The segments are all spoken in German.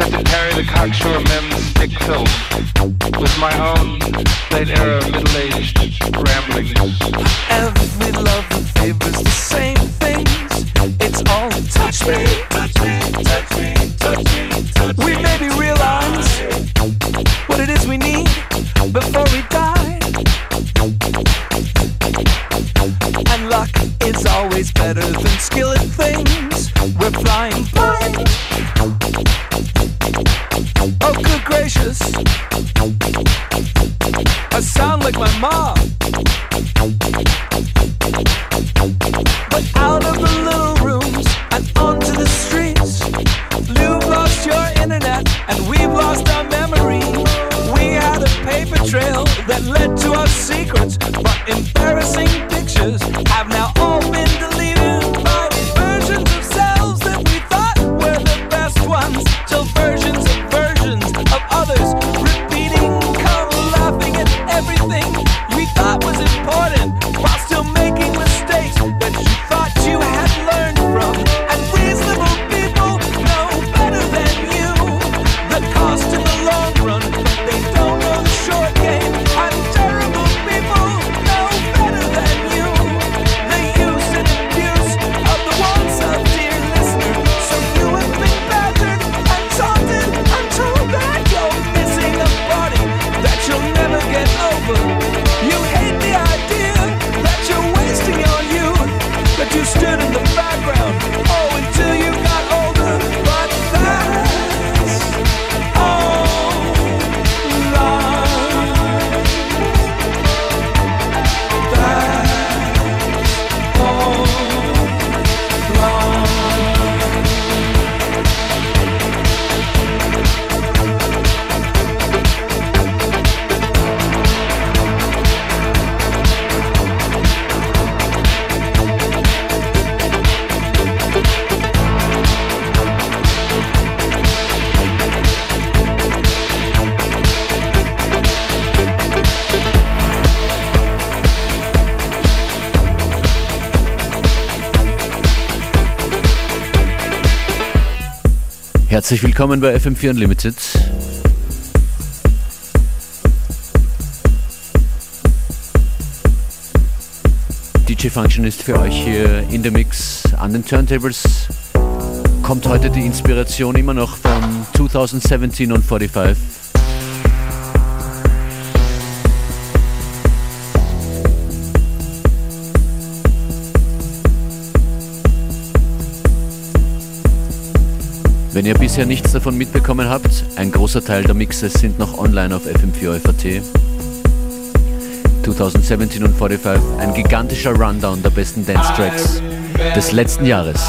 set to carry the cocksure mem's stick tilt with my own late era middle Herzlich willkommen bei FM4 Unlimited. DJ Function ist für euch hier in der Mix an den Turntables. Kommt heute die Inspiration immer noch von 2017 und 45. Wenn ihr bisher nichts davon mitbekommen habt, ein großer Teil der Mixes sind noch online auf FM4FAT. 2017 und 45 ein gigantischer Rundown der besten Dance Tracks des letzten Jahres.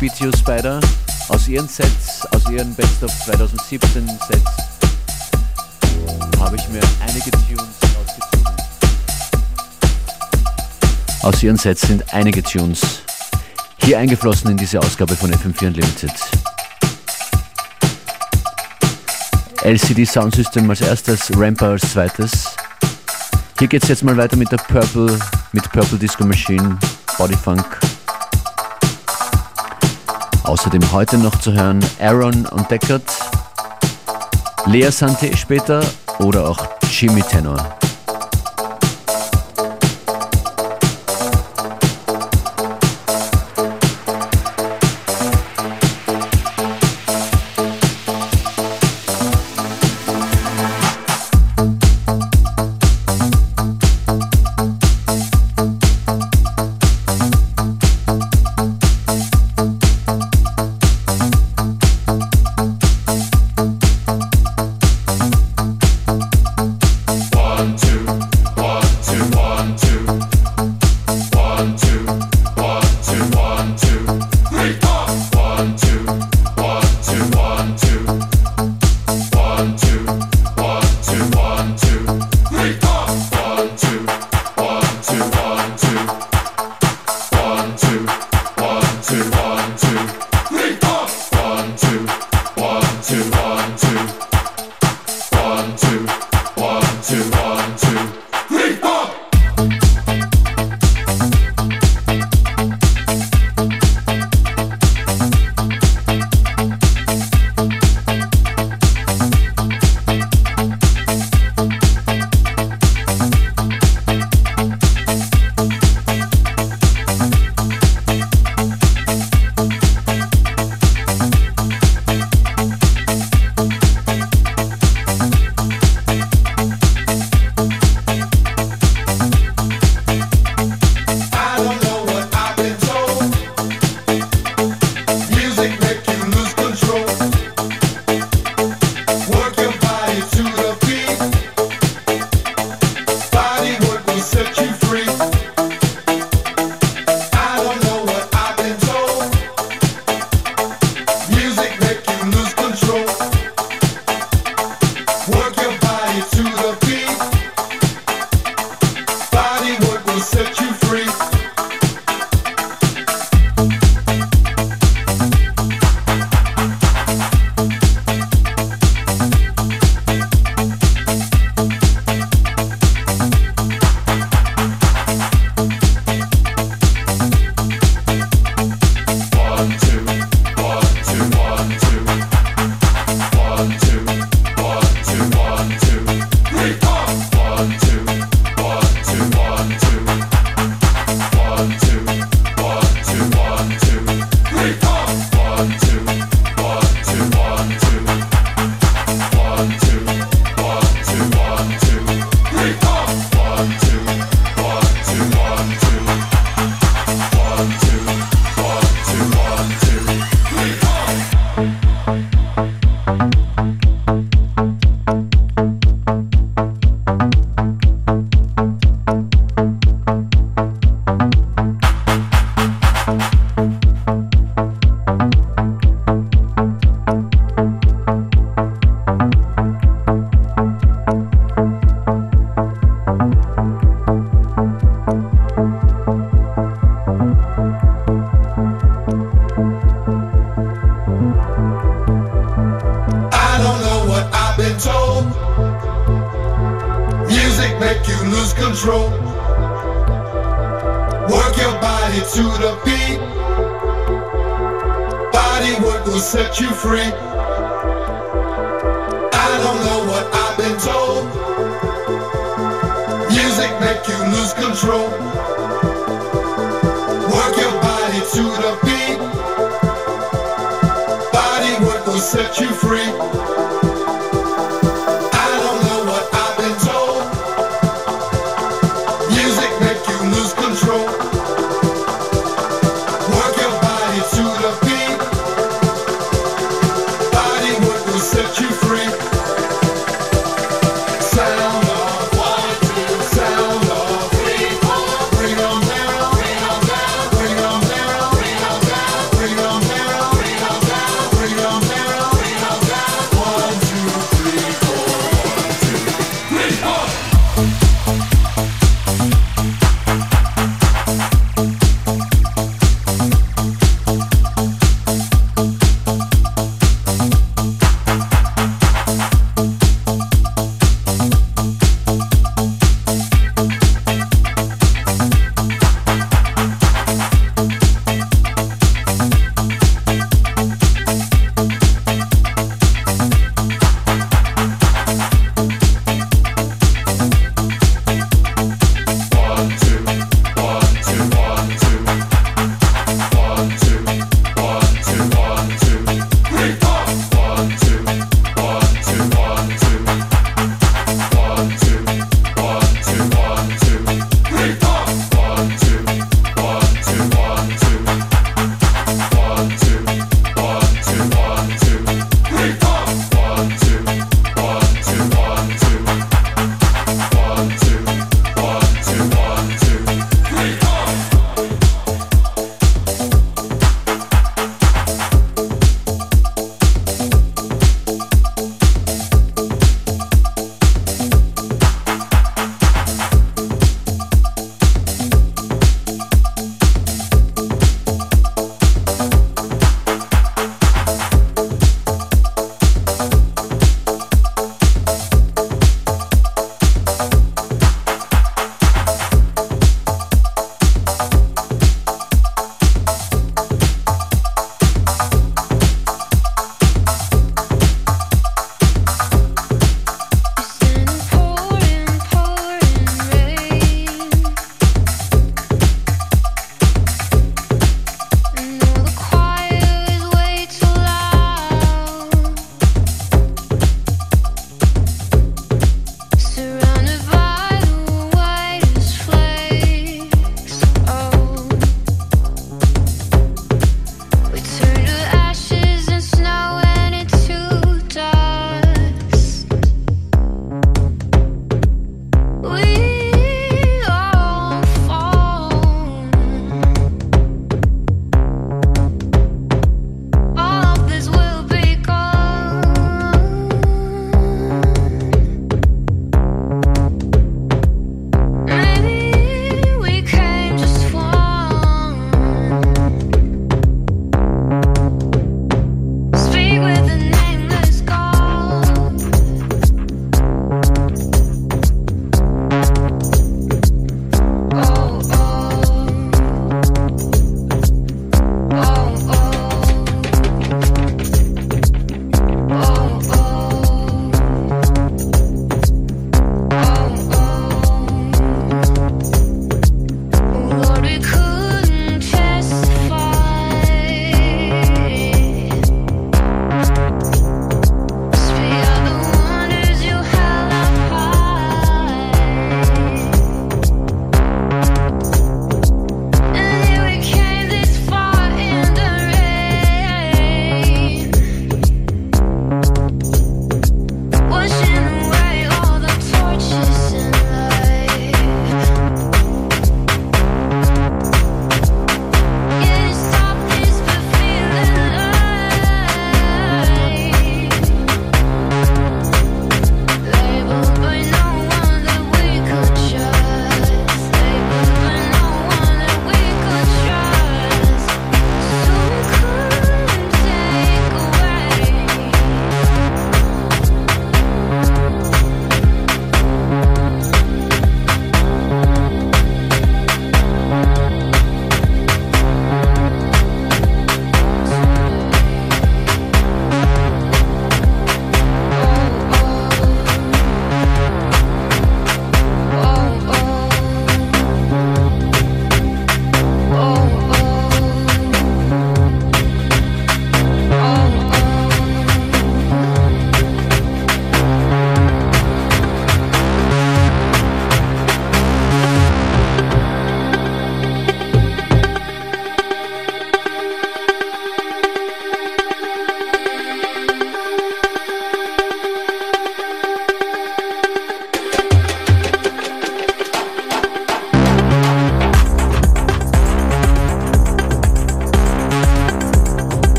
BTO Spider aus ihren Sets, aus ihren Best of 2017 Sets habe ich mir einige Tunes ausgezogen. Aus ihren Sets sind einige Tunes hier eingeflossen in diese Ausgabe von FM4 Unlimited. LCD Sound System als erstes, Ramper als zweites. Hier geht es jetzt mal weiter mit der Purple, mit Purple Disco Machine, Body Funk. Außerdem heute noch zu hören Aaron und Deckard, Lea Sante später oder auch Jimmy Tenor. control.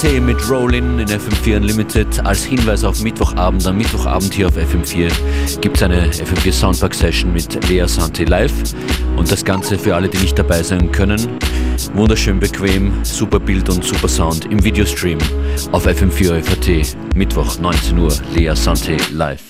Tee mit Rollin in FM4 Unlimited. Als Hinweis auf Mittwochabend, am Mittwochabend hier auf FM4 gibt es eine FM4 Soundpack Session mit Lea Santi live. Und das Ganze für alle, die nicht dabei sein können. Wunderschön bequem, super Bild und super Sound im Videostream auf FM4 FAT. Mittwoch 19 Uhr, Lea Santi live.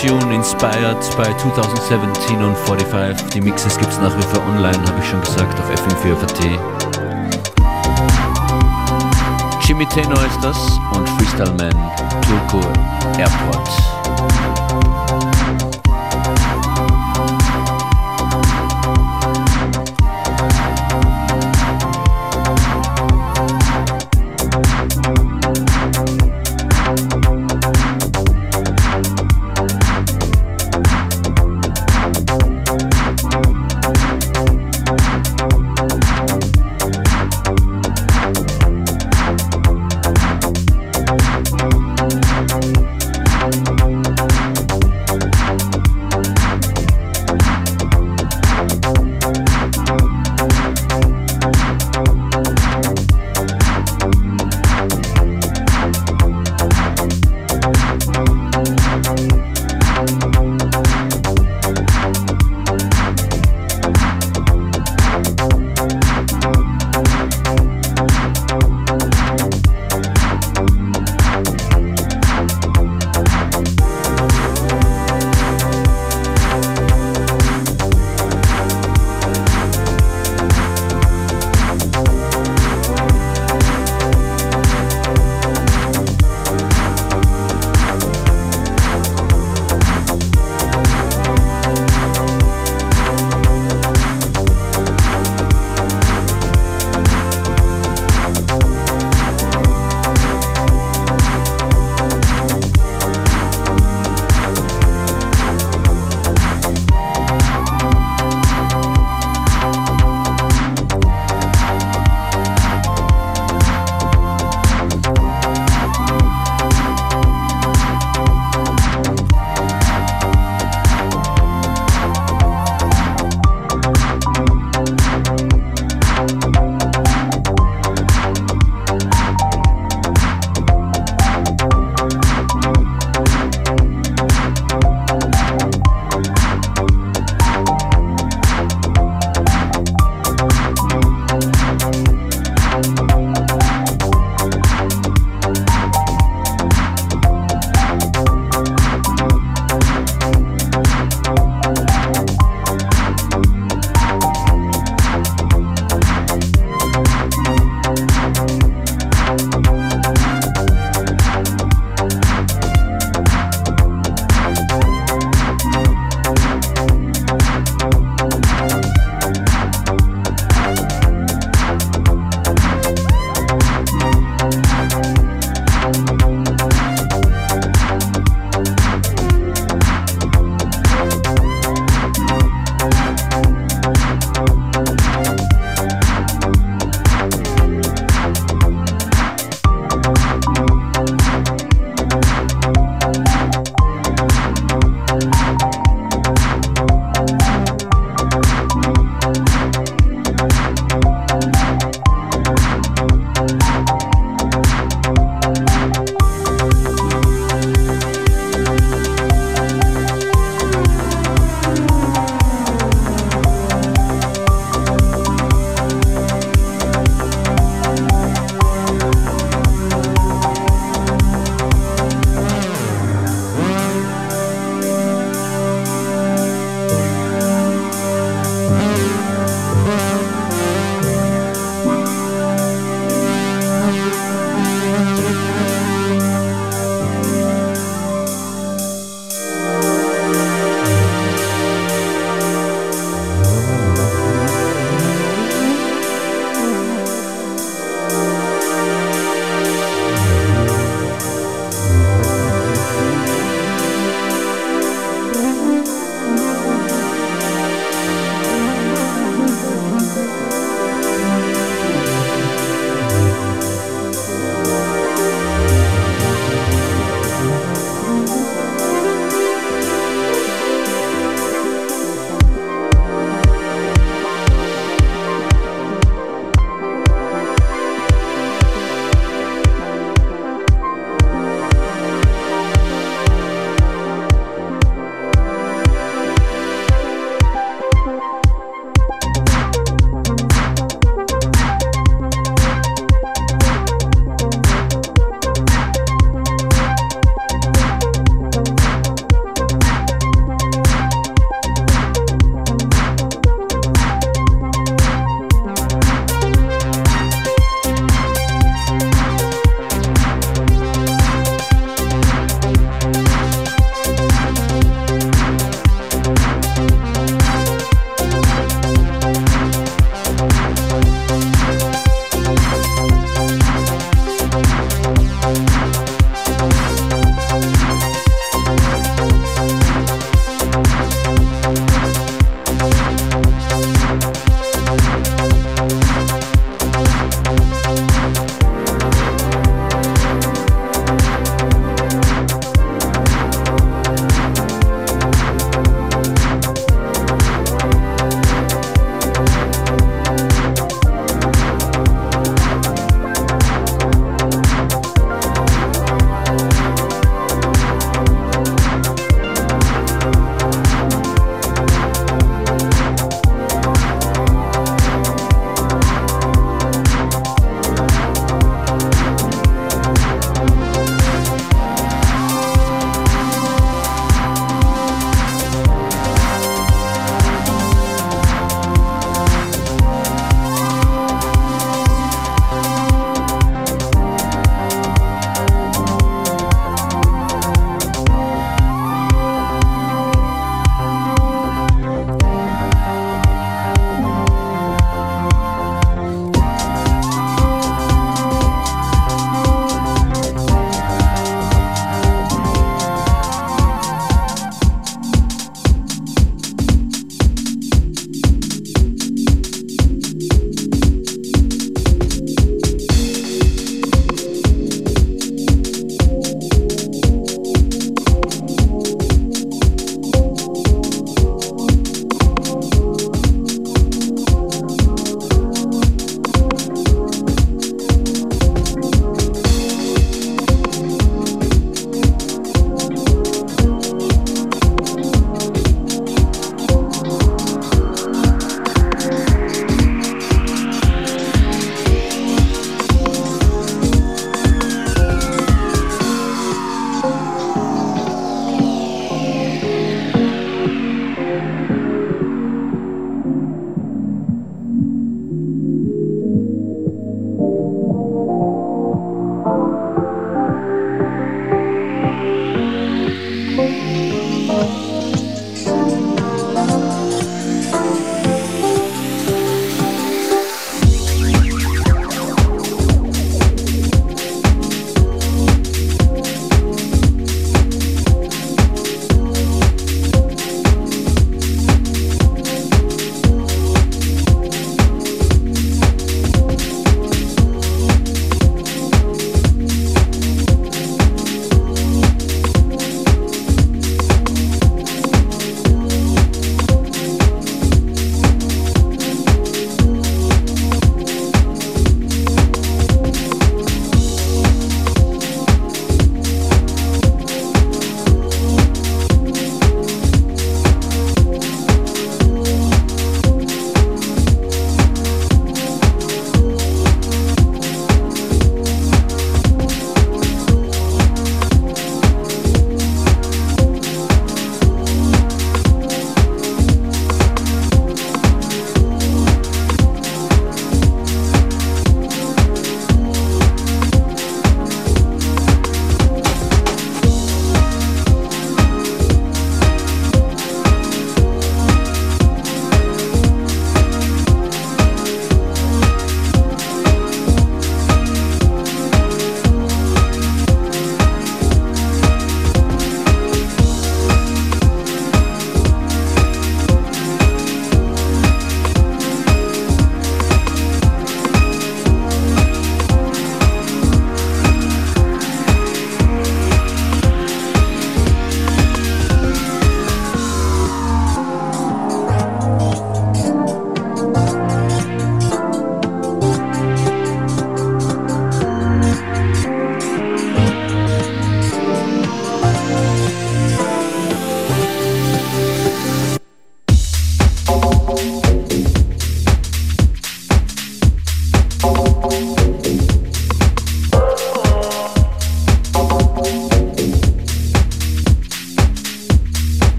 Tune inspired bei 2017 und 45. Die Mixes gibt es nach wie vor online, habe ich schon gesagt, auf FM4 Jimmy Tenor ist das und Freestyle Man Turku Airport.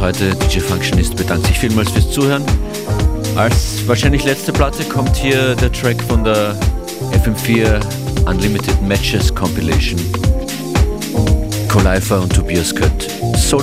Heute. DJ Functionist bedankt sich vielmals fürs Zuhören. Als wahrscheinlich letzte Platte kommt hier der Track von der FM4 Unlimited Matches Compilation. Koleifa und Tobias Kött. So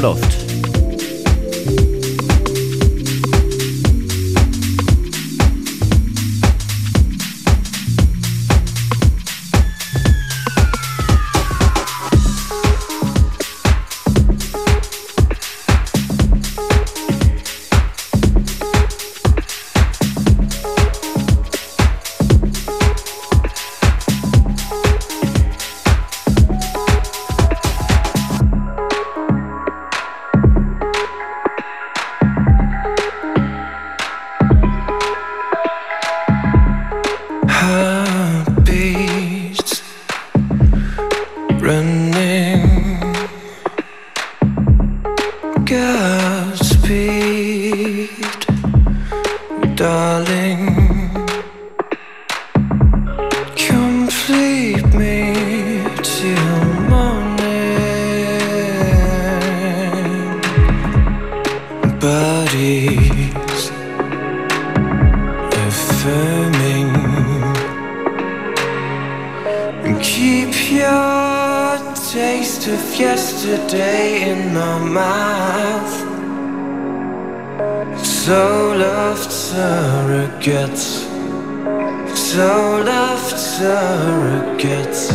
in my mouth. Soul after surrogates, Soul after surrogates.